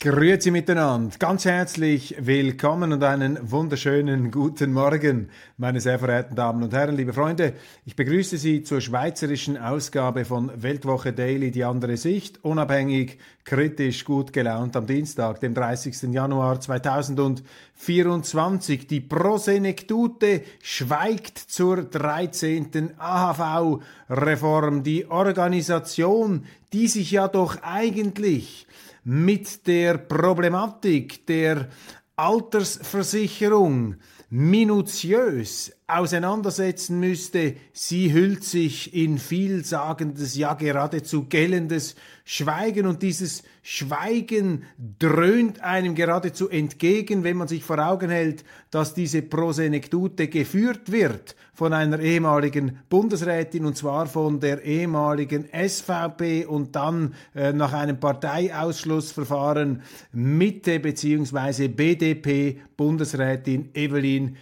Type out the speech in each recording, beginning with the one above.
Grüezi miteinander, ganz herzlich willkommen und einen wunderschönen guten Morgen, meine sehr verehrten Damen und Herren, liebe Freunde. Ich begrüße Sie zur schweizerischen Ausgabe von Weltwoche Daily, die andere Sicht, unabhängig, kritisch, gut gelaunt am Dienstag, dem 30. Januar 2024. Die Prosenektute schweigt zur 13. AHV-Reform, die Organisation, die sich ja doch eigentlich mit der Problematik der Altersversicherung minutiös auseinandersetzen müsste, sie hüllt sich in vielsagendes, ja geradezu gellendes Schweigen und dieses Schweigen dröhnt einem geradezu entgegen, wenn man sich vor Augen hält, dass diese Prosenektute geführt wird von einer ehemaligen Bundesrätin und zwar von der ehemaligen SVP und dann äh, nach einem Parteiausschlussverfahren Mitte bzw. BDP Bundesrätin Evelyn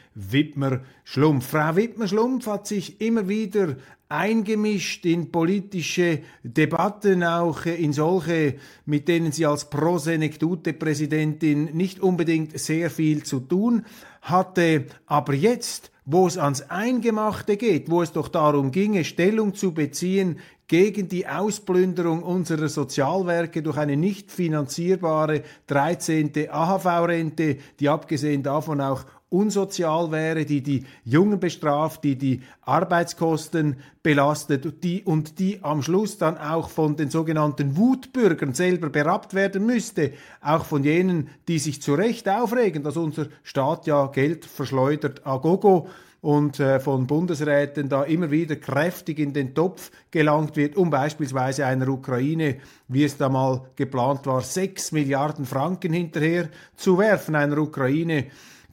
Wittmer-Schlumpf. Frau Wittmer-Schlumpf hat sich immer wieder eingemischt in politische Debatten, auch in solche, mit denen sie als Prosenektute-Präsidentin nicht unbedingt sehr viel zu tun hatte. Aber jetzt, wo es ans Eingemachte geht, wo es doch darum ginge, Stellung zu beziehen gegen die Ausplünderung unserer Sozialwerke durch eine nicht finanzierbare 13. AHV-Rente, die abgesehen davon auch unsozial wäre, die die Jungen bestraft, die die Arbeitskosten belastet die, und die am Schluss dann auch von den sogenannten Wutbürgern selber berappt werden müsste, auch von jenen, die sich zu Recht aufregen, dass unser Staat ja Geld verschleudert a gogo und äh, von Bundesräten da immer wieder kräftig in den Topf gelangt wird, um beispielsweise einer Ukraine, wie es da mal geplant war, sechs Milliarden Franken hinterher zu werfen, einer Ukraine,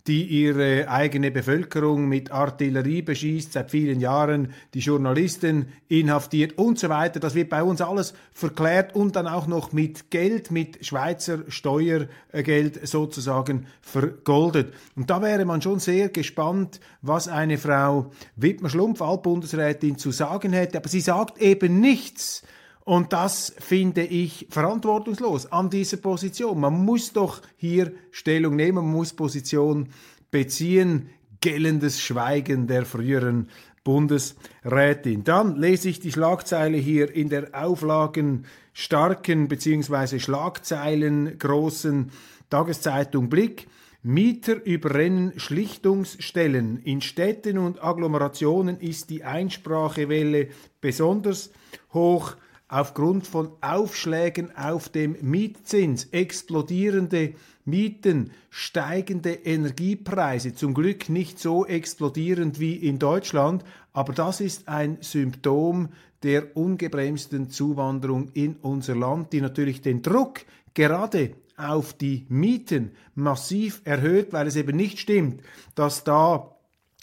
die ihre eigene Bevölkerung mit Artillerie beschießt, seit vielen Jahren die Journalisten inhaftiert und so weiter. Das wird bei uns alles verklärt und dann auch noch mit Geld, mit Schweizer Steuergeld sozusagen vergoldet. Und da wäre man schon sehr gespannt, was eine Frau Wittmer-Schlumpf, Altbundesrätin, zu sagen hätte. Aber sie sagt eben nichts und das finde ich verantwortungslos an dieser Position. Man muss doch hier Stellung nehmen, man muss Position beziehen. Gellendes Schweigen der früheren Bundesrätin. Dann lese ich die Schlagzeile hier in der auflagenstarken bzw. Schlagzeilen großen Tageszeitung Blick. Mieter überrennen Schlichtungsstellen. In Städten und Agglomerationen ist die Einsprachewelle besonders hoch aufgrund von Aufschlägen auf dem Mietzins, explodierende Mieten, steigende Energiepreise, zum Glück nicht so explodierend wie in Deutschland, aber das ist ein Symptom der ungebremsten Zuwanderung in unser Land, die natürlich den Druck gerade auf die Mieten massiv erhöht, weil es eben nicht stimmt, dass da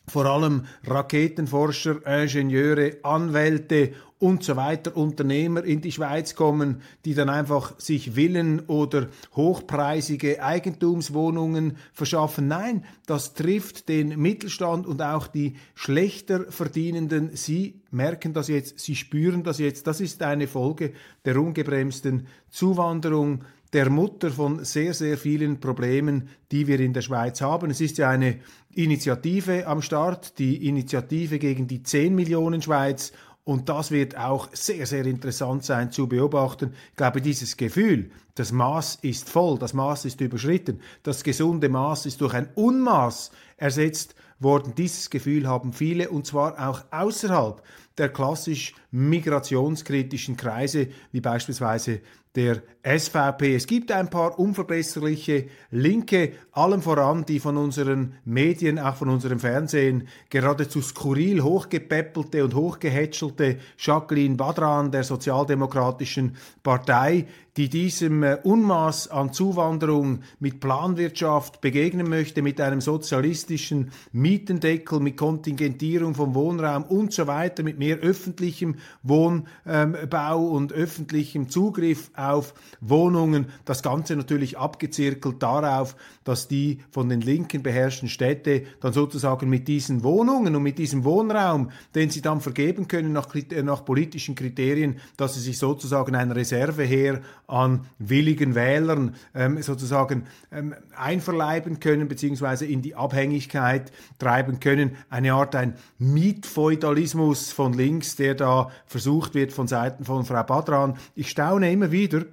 vor allem Raketenforscher, Ingenieure, Anwälte und so weiter, Unternehmer in die Schweiz kommen, die dann einfach sich Villen oder hochpreisige Eigentumswohnungen verschaffen. Nein, das trifft den Mittelstand und auch die schlechter verdienenden. Sie merken das jetzt, sie spüren das jetzt. Das ist eine Folge der ungebremsten Zuwanderung der Mutter von sehr, sehr vielen Problemen, die wir in der Schweiz haben. Es ist ja eine Initiative am Start, die Initiative gegen die 10 Millionen Schweiz und das wird auch sehr, sehr interessant sein zu beobachten. Ich glaube, dieses Gefühl, das Maß ist voll, das Maß ist überschritten, das gesunde Maß ist durch ein Unmaß ersetzt worden. Dieses Gefühl haben viele und zwar auch außerhalb der klassisch migrationskritischen Kreise, wie beispielsweise der SVP. Es gibt ein paar unverbesserliche Linke, allem voran die von unseren Medien, auch von unserem Fernsehen, geradezu skurril hochgepeppelte und hochgehätschelte Jacqueline Badran der Sozialdemokratischen Partei, die diesem äh, Unmaß an Zuwanderung mit Planwirtschaft begegnen möchte, mit einem sozialistischen Mietendeckel, mit Kontingentierung vom Wohnraum und so weiter, mit mehr öffentlichem Wohnbau und öffentlichem Zugriff auf Wohnungen. Das Ganze natürlich abgezirkelt darauf, dass die von den Linken beherrschten Städte dann sozusagen mit diesen Wohnungen und mit diesem Wohnraum, den sie dann vergeben können nach, nach politischen Kriterien, dass sie sich sozusagen ein Reserveheer an willigen Wählern ähm, sozusagen ähm, einverleiben können, beziehungsweise in die Abhängigkeit treiben können. Eine Art ein Mietfeudalismus von links, der da versucht wird von Seiten von Frau Badran. Ich staune immer wieder,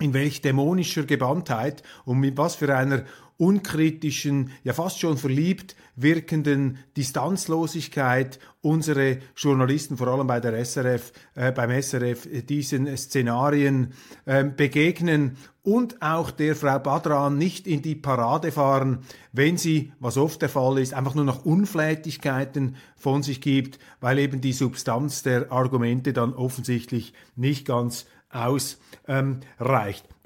in welch dämonischer Gewandtheit und mit was für einer unkritischen, ja fast schon verliebt wirkenden Distanzlosigkeit unsere Journalisten, vor allem bei der SRF, äh, beim SRF, diesen Szenarien äh, begegnen und auch der Frau Badran nicht in die Parade fahren, wenn sie, was oft der Fall ist, einfach nur noch Unflätigkeiten von sich gibt, weil eben die Substanz der Argumente dann offensichtlich nicht ganz ausreicht. Ähm,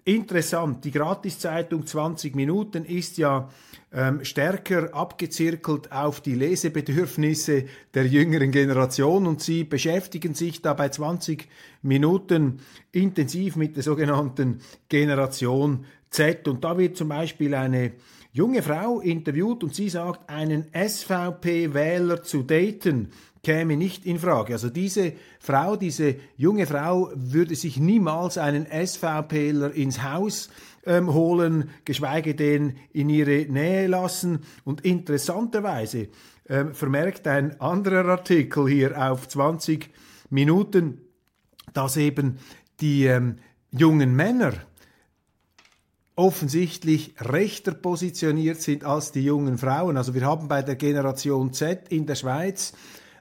Interessant, die Gratiszeitung 20 Minuten ist ja ähm, stärker abgezirkelt auf die Lesebedürfnisse der jüngeren Generation und sie beschäftigen sich da bei 20 Minuten intensiv mit der sogenannten Generation Z. Und da wird zum Beispiel eine junge Frau interviewt und sie sagt, einen SVP-Wähler zu daten käme nicht in Frage. Also diese Frau, diese junge Frau würde sich niemals einen SVPler ins Haus ähm, holen, geschweige denn in ihre Nähe lassen. Und interessanterweise ähm, vermerkt ein anderer Artikel hier auf 20 Minuten, dass eben die ähm, jungen Männer offensichtlich rechter positioniert sind als die jungen Frauen. Also wir haben bei der Generation Z in der Schweiz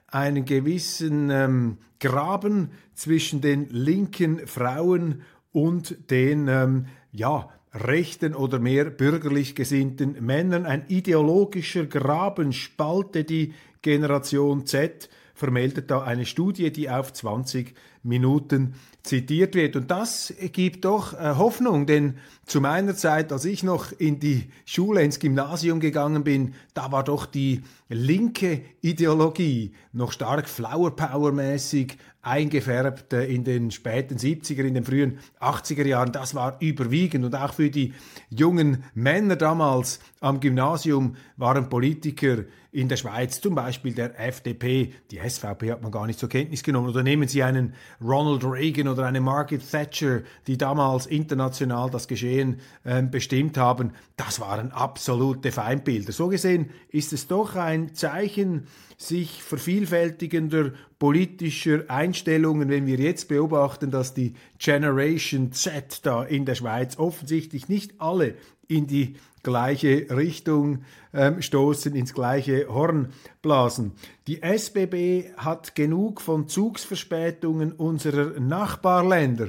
einen gewissen ähm, Graben zwischen den linken Frauen und den ähm, ja, rechten oder mehr bürgerlich gesinnten Männern. Ein ideologischer Graben spalte die Generation Z, vermeldet da eine Studie, die auf 20 Minuten zitiert wird. Und das gibt doch äh, Hoffnung, denn zu meiner Zeit, als ich noch in die Schule, ins Gymnasium gegangen bin, da war doch die linke Ideologie noch stark Flower Power mäßig eingefärbt äh, in den späten 70er, in den frühen 80er Jahren. Das war überwiegend und auch für die jungen Männer damals am Gymnasium waren Politiker in der Schweiz, zum Beispiel der FDP, die SVP hat man gar nicht zur Kenntnis genommen, oder nehmen Sie einen Ronald Reagan oder eine Margaret Thatcher, die damals international das Geschehen äh, bestimmt haben, das waren absolute Feindbilder. So gesehen ist es doch ein Zeichen sich vervielfältigender politischer Einstellungen, wenn wir jetzt beobachten, dass die Generation Z da in der Schweiz offensichtlich nicht alle in die gleiche Richtung ähm, stoßen, ins gleiche Horn blasen. Die SBB hat genug von Zugsverspätungen unserer Nachbarländer.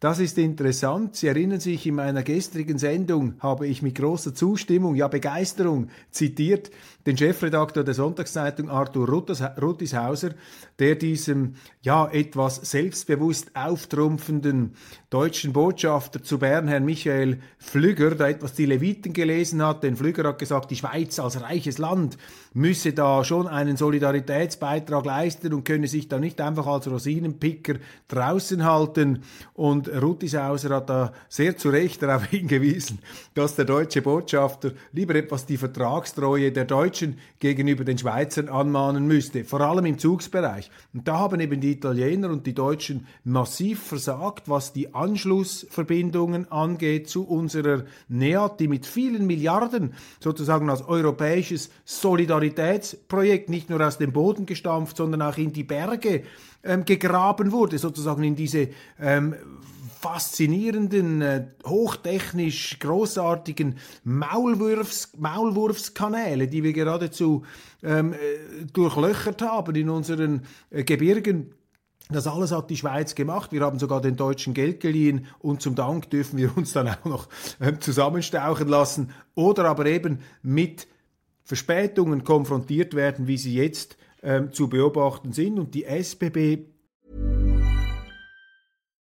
Das ist interessant. Sie erinnern sich, in meiner gestrigen Sendung habe ich mit großer Zustimmung, ja Begeisterung zitiert den Chefredakteur der Sonntagszeitung Arthur Ruttishauser, der diesem ja etwas selbstbewusst auftrumpfenden deutschen Botschafter zu Bern, Herrn Michael Flügger, da etwas die Leviten gelesen hat. Denn Flügger hat gesagt, die Schweiz als reiches Land müsse da schon einen Solidaritätsbeitrag leisten und könne sich da nicht einfach als Rosinenpicker draußen halten. Und Ruttishauser hat da sehr zu Recht darauf hingewiesen, dass der deutsche Botschafter lieber etwas die Vertragstreue der Deutschen Deutschen gegenüber den Schweizern anmahnen müsste, vor allem im Zugsbereich. Und da haben eben die Italiener und die Deutschen massiv versagt, was die Anschlussverbindungen angeht zu unserer NEAT, die mit vielen Milliarden sozusagen als europäisches Solidaritätsprojekt nicht nur aus dem Boden gestampft, sondern auch in die Berge ähm, gegraben wurde, sozusagen in diese ähm, faszinierenden, äh, hochtechnisch großartigen Maulwurfs, Maulwurfskanäle, die wir geradezu ähm, äh, durchlöchert haben in unseren äh, Gebirgen. Das alles hat die Schweiz gemacht. Wir haben sogar den Deutschen Geld geliehen und zum Dank dürfen wir uns dann auch noch äh, zusammenstauchen lassen oder aber eben mit Verspätungen konfrontiert werden, wie sie jetzt ähm, zu beobachten sind. Und die SBB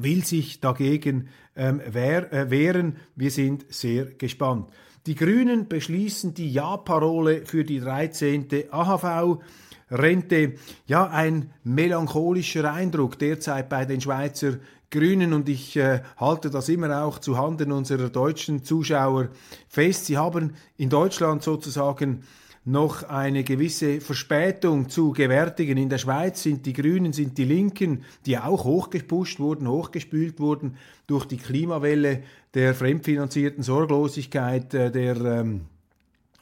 Will sich dagegen ähm, wehr, äh, wehren. Wir sind sehr gespannt. Die Grünen beschließen die Ja-Parole für die 13. AHV-Rente. Ja, ein melancholischer Eindruck derzeit bei den Schweizer Grünen und ich äh, halte das immer auch zu Handen unserer deutschen Zuschauer fest. Sie haben in Deutschland sozusagen noch eine gewisse Verspätung zu gewärtigen. In der Schweiz sind die Grünen, sind die Linken, die auch hochgepusht wurden, hochgespült wurden durch die Klimawelle der fremdfinanzierten Sorglosigkeit, äh, der ähm,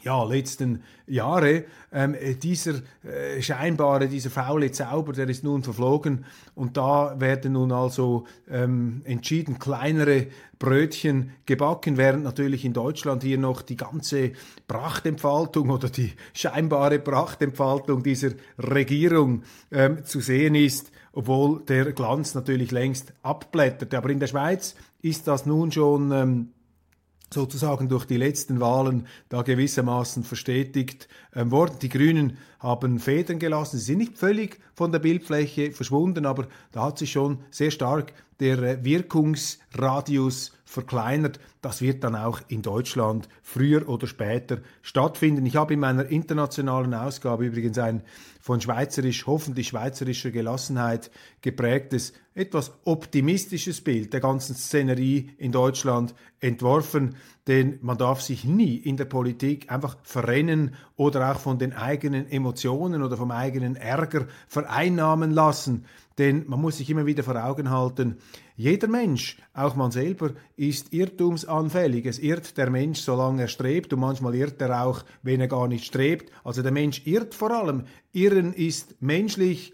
ja, letzten Jahre. Ähm, dieser äh, scheinbare, dieser faule Zauber, der ist nun verflogen und da werden nun also ähm, entschieden kleinere Brötchen gebacken, während natürlich in Deutschland hier noch die ganze Prachtentfaltung oder die scheinbare Prachtentfaltung dieser Regierung ähm, zu sehen ist, obwohl der Glanz natürlich längst abblättert. Aber in der Schweiz ist das nun schon ähm, sozusagen durch die letzten Wahlen da gewissermaßen verstetigt ähm, worden. Die Grünen haben Federn gelassen, sie sind nicht völlig von der Bildfläche verschwunden, aber da hat sich schon sehr stark der äh, Wirkungsradius verkleinert. Das wird dann auch in Deutschland früher oder später stattfinden. Ich habe in meiner internationalen Ausgabe übrigens ein von schweizerisch, hoffentlich schweizerischer Gelassenheit geprägtes, etwas optimistisches Bild der ganzen Szenerie in Deutschland entworfen, denn man darf sich nie in der Politik einfach verrennen oder auch von den eigenen Emotionen oder vom eigenen Ärger vereinnahmen lassen. Denn man muss sich immer wieder vor Augen halten, jeder Mensch, auch man selber, ist irrtumsanfällig. Es irrt der Mensch, solange er strebt, und manchmal irrt er auch, wenn er gar nicht strebt. Also der Mensch irrt vor allem. Irren ist menschlich.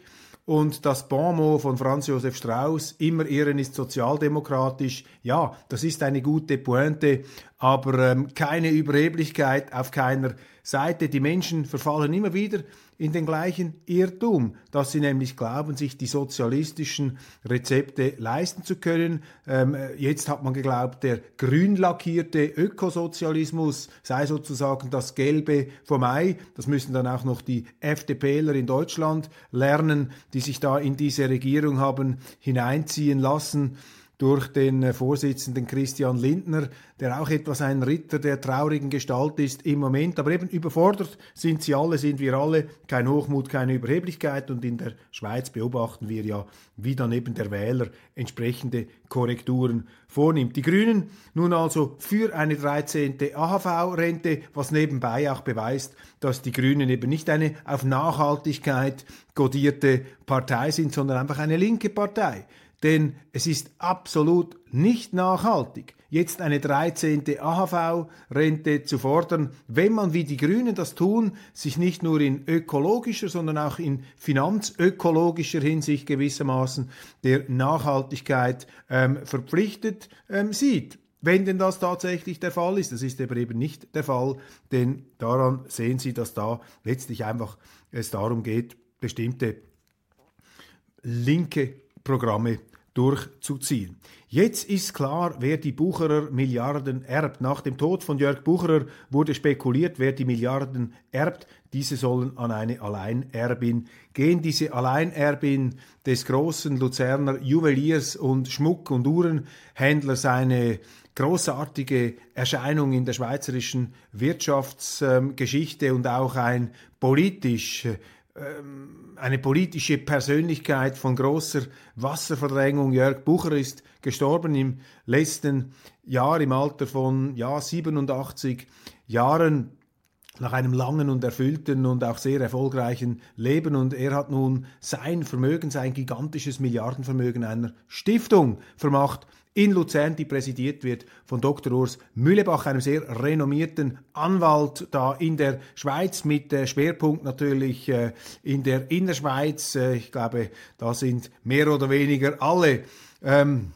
Und das Bonmot von Franz Josef Strauß, immer Irren ist sozialdemokratisch, ja, das ist eine gute Pointe, aber ähm, keine Überheblichkeit auf keiner Seite. Die Menschen verfallen immer wieder in den gleichen Irrtum, dass sie nämlich glauben, sich die sozialistischen Rezepte leisten zu können. Ähm, jetzt hat man geglaubt, der grün lackierte Ökosozialismus sei sozusagen das Gelbe vom Ei. Das müssen dann auch noch die FDPler in Deutschland lernen, die sich da in diese Regierung haben hineinziehen lassen durch den äh, Vorsitzenden Christian Lindner, der auch etwas ein Ritter der traurigen Gestalt ist im Moment. Aber eben überfordert sind sie alle, sind wir alle. Kein Hochmut, keine Überheblichkeit. Und in der Schweiz beobachten wir ja, wie dann eben der Wähler entsprechende Korrekturen vornimmt. Die Grünen nun also für eine 13. AHV-Rente, was nebenbei auch beweist, dass die Grünen eben nicht eine auf Nachhaltigkeit godierte Partei sind, sondern einfach eine linke Partei. Denn es ist absolut nicht nachhaltig, jetzt eine 13. AHV-Rente zu fordern, wenn man wie die Grünen das tun, sich nicht nur in ökologischer, sondern auch in finanzökologischer Hinsicht gewissermaßen der Nachhaltigkeit ähm, verpflichtet ähm, sieht. Wenn denn das tatsächlich der Fall ist, das ist aber eben nicht der Fall, denn daran sehen Sie, dass da letztlich einfach es darum geht, bestimmte linke Programme durchzuziehen. Jetzt ist klar, wer die Bucherer Milliarden erbt. Nach dem Tod von Jörg Bucherer wurde spekuliert, wer die Milliarden erbt. Diese sollen an eine Alleinerbin gehen. Diese Alleinerbin des großen Luzerner Juweliers und Schmuck- und Uhrenhändlers, eine großartige Erscheinung in der schweizerischen Wirtschaftsgeschichte und auch ein politisch eine politische Persönlichkeit von großer Wasserverdrängung. Jörg Bucher ist gestorben im letzten Jahr im Alter von ja, 87 Jahren nach einem langen und erfüllten und auch sehr erfolgreichen Leben. Und er hat nun sein Vermögen, sein gigantisches Milliardenvermögen einer Stiftung vermacht in Luzern, die präsidiert wird von Dr. Urs Mühlebach, einem sehr renommierten Anwalt da in der Schweiz mit äh, Schwerpunkt natürlich äh, in der Innerschweiz. Äh, ich glaube, da sind mehr oder weniger alle ähm,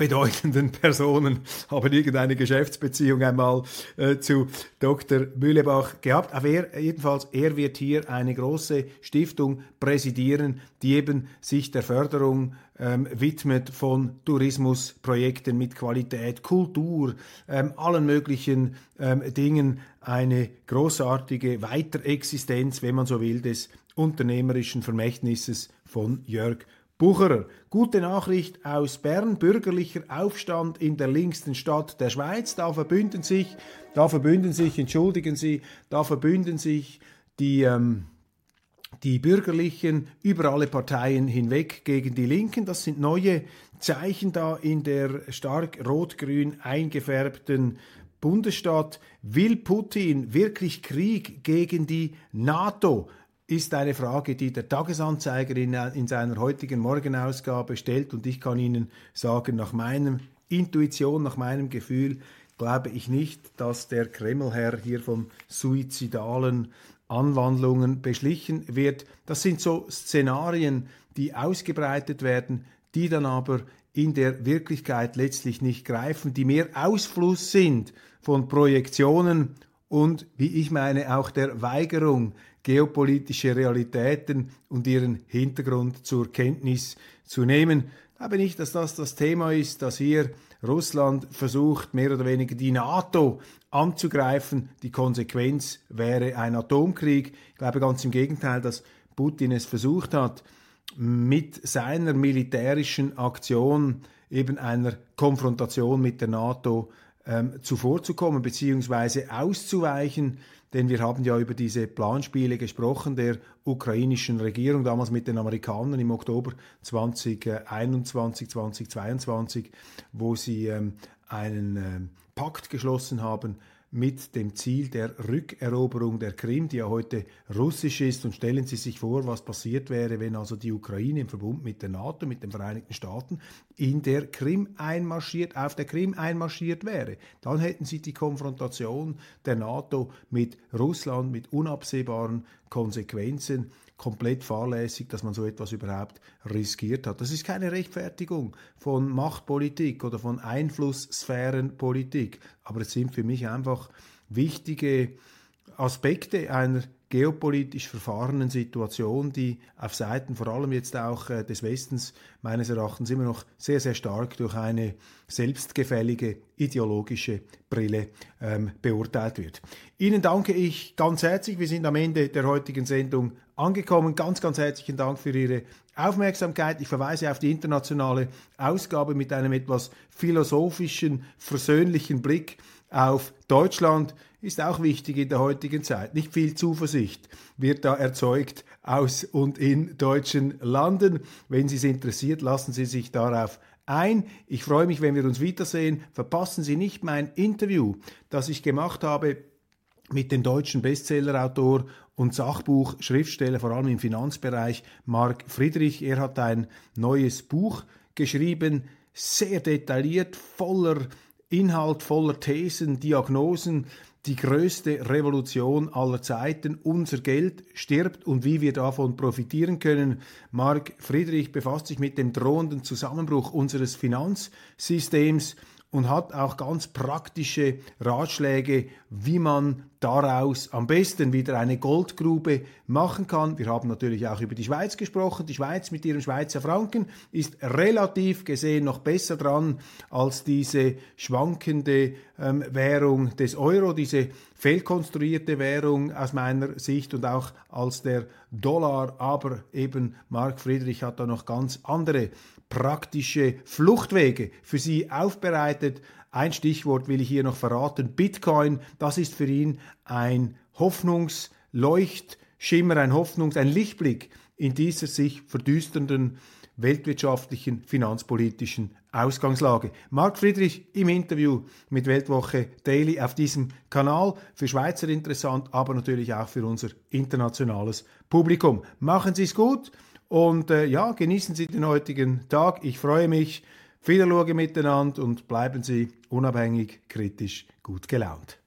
bedeutenden Personen haben irgendeine Geschäftsbeziehung einmal äh, zu Dr. Mühlebach gehabt. Aber er, jedenfalls, er wird hier eine große Stiftung präsidieren, die eben sich der Förderung ähm, widmet von Tourismusprojekten mit Qualität, Kultur, ähm, allen möglichen ähm, Dingen. Eine großartige Weiterexistenz, wenn man so will, des unternehmerischen Vermächtnisses von Jörg Bucherer. Gute Nachricht aus Bern. Bürgerlicher Aufstand in der linksten Stadt der Schweiz. Da verbünden sich, da verbünden sich, entschuldigen Sie, da verbünden sich die, ähm, die Bürgerlichen über alle Parteien hinweg gegen die Linken. Das sind neue Zeichen da in der stark rot-grün eingefärbten Bundesstaat. Will Putin wirklich Krieg gegen die NATO? Ist eine Frage, die der Tagesanzeiger in, in seiner heutigen Morgenausgabe stellt. Und ich kann Ihnen sagen, nach meinem Intuition, nach meinem Gefühl, glaube ich nicht, dass der Kremlherr hier von suizidalen Anwandlungen beschlichen wird. Das sind so Szenarien, die ausgebreitet werden, die dann aber in der Wirklichkeit letztlich nicht greifen, die mehr Ausfluss sind von Projektionen und, wie ich meine, auch der Weigerung, geopolitische Realitäten und ihren Hintergrund zur Kenntnis zu nehmen. Ich glaube nicht, dass das das Thema ist, dass hier Russland versucht, mehr oder weniger die NATO anzugreifen. Die Konsequenz wäre ein Atomkrieg. Ich glaube ganz im Gegenteil, dass Putin es versucht hat, mit seiner militärischen Aktion eben einer Konfrontation mit der NATO ähm, zuvorzukommen bzw. auszuweichen. Denn wir haben ja über diese Planspiele gesprochen der ukrainischen Regierung, damals mit den Amerikanern im Oktober 2021, 2022, wo sie ähm, einen äh, Pakt geschlossen haben mit dem Ziel der Rückeroberung der Krim, die ja heute russisch ist. Und stellen Sie sich vor, was passiert wäre, wenn also die Ukraine im Verbund mit der NATO, mit den Vereinigten Staaten in der Krim einmarschiert, auf der Krim einmarschiert wäre. Dann hätten Sie die Konfrontation der NATO mit Russland, mit unabsehbaren Konsequenzen komplett fahrlässig, dass man so etwas überhaupt riskiert hat. Das ist keine Rechtfertigung von Machtpolitik oder von Einflusssphärenpolitik, aber es sind für mich einfach wichtige Aspekte einer geopolitisch verfahrenen Situation, die auf Seiten vor allem jetzt auch äh, des Westens meines Erachtens immer noch sehr, sehr stark durch eine selbstgefällige ideologische Brille ähm, beurteilt wird. Ihnen danke ich ganz herzlich. Wir sind am Ende der heutigen Sendung angekommen. Ganz, ganz herzlichen Dank für Ihre Aufmerksamkeit. Ich verweise auf die internationale Ausgabe mit einem etwas philosophischen, versöhnlichen Blick auf Deutschland ist auch wichtig in der heutigen Zeit. Nicht viel Zuversicht wird da erzeugt aus und in deutschen Landen. Wenn Sie es interessiert, lassen Sie sich darauf ein. Ich freue mich, wenn wir uns wiedersehen. Verpassen Sie nicht mein Interview, das ich gemacht habe mit dem deutschen Bestsellerautor und Sachbuchschriftsteller, vor allem im Finanzbereich, Marc Friedrich. Er hat ein neues Buch geschrieben, sehr detailliert, voller Inhalt, voller Thesen, Diagnosen, die größte Revolution aller Zeiten. Unser Geld stirbt und wie wir davon profitieren können. Mark Friedrich befasst sich mit dem drohenden Zusammenbruch unseres Finanzsystems und hat auch ganz praktische Ratschläge, wie man daraus am besten wieder eine Goldgrube machen kann. Wir haben natürlich auch über die Schweiz gesprochen. Die Schweiz mit ihrem Schweizer Franken ist relativ gesehen noch besser dran als diese schwankende ähm, Währung des Euro, diese fehlkonstruierte Währung aus meiner Sicht und auch als der Dollar. Aber eben Mark Friedrich hat da noch ganz andere praktische Fluchtwege für sie aufbereitet. Ein Stichwort will ich hier noch verraten. Bitcoin, das ist für ihn ein Hoffnungsleuchtschimmer, ein Hoffnungs-, ein Lichtblick in dieser sich verdüsternden weltwirtschaftlichen, finanzpolitischen Ausgangslage. Marc Friedrich im Interview mit Weltwoche Daily auf diesem Kanal. Für Schweizer interessant, aber natürlich auch für unser internationales Publikum. Machen Sie es gut und äh, ja, genießen Sie den heutigen Tag. Ich freue mich. Viel Schauen miteinander und bleiben Sie unabhängig, kritisch, gut gelaunt.